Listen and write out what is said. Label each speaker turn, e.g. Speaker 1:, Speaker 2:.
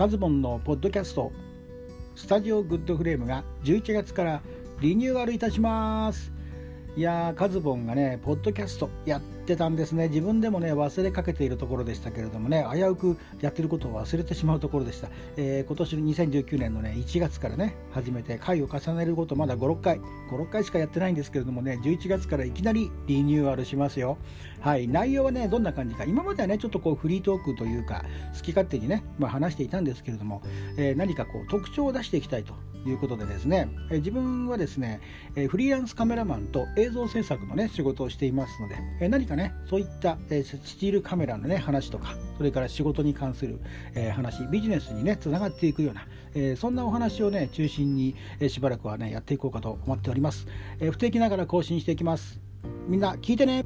Speaker 1: カズボンのポッドキャストスタジオグッドフレームが11月からリニューアルいたします。いやーカズボンがねポッドキャストやってたんですね。自分でもね忘れかけているところでしたけれどもね危うくやってることを忘れてしまうところでした、えー、今年の2019年のね1月からね始めて回を重ねることまだ56回56回しかやってないんですけれどもね11月からいきなりリニューアルしますよ。はい内容はねどんな感じか。今まではねちょっとこうフリートークというか好き勝手にね、まあ、話していたんですけれども、えー、何かこう特徴を出していきたいと。いうことでですね、え自分はですね、えフリーランスカメラマンと映像制作のね仕事をしていますので、え何かねそういった、えスチールカメラのね話とかそれから仕事に関する、え話ビジネスにねつながっていくような、えそんなお話をね中心に、えしばらくはねやっていこうかと思っております、え不定期ながら更新していきます。みんな聞いてね。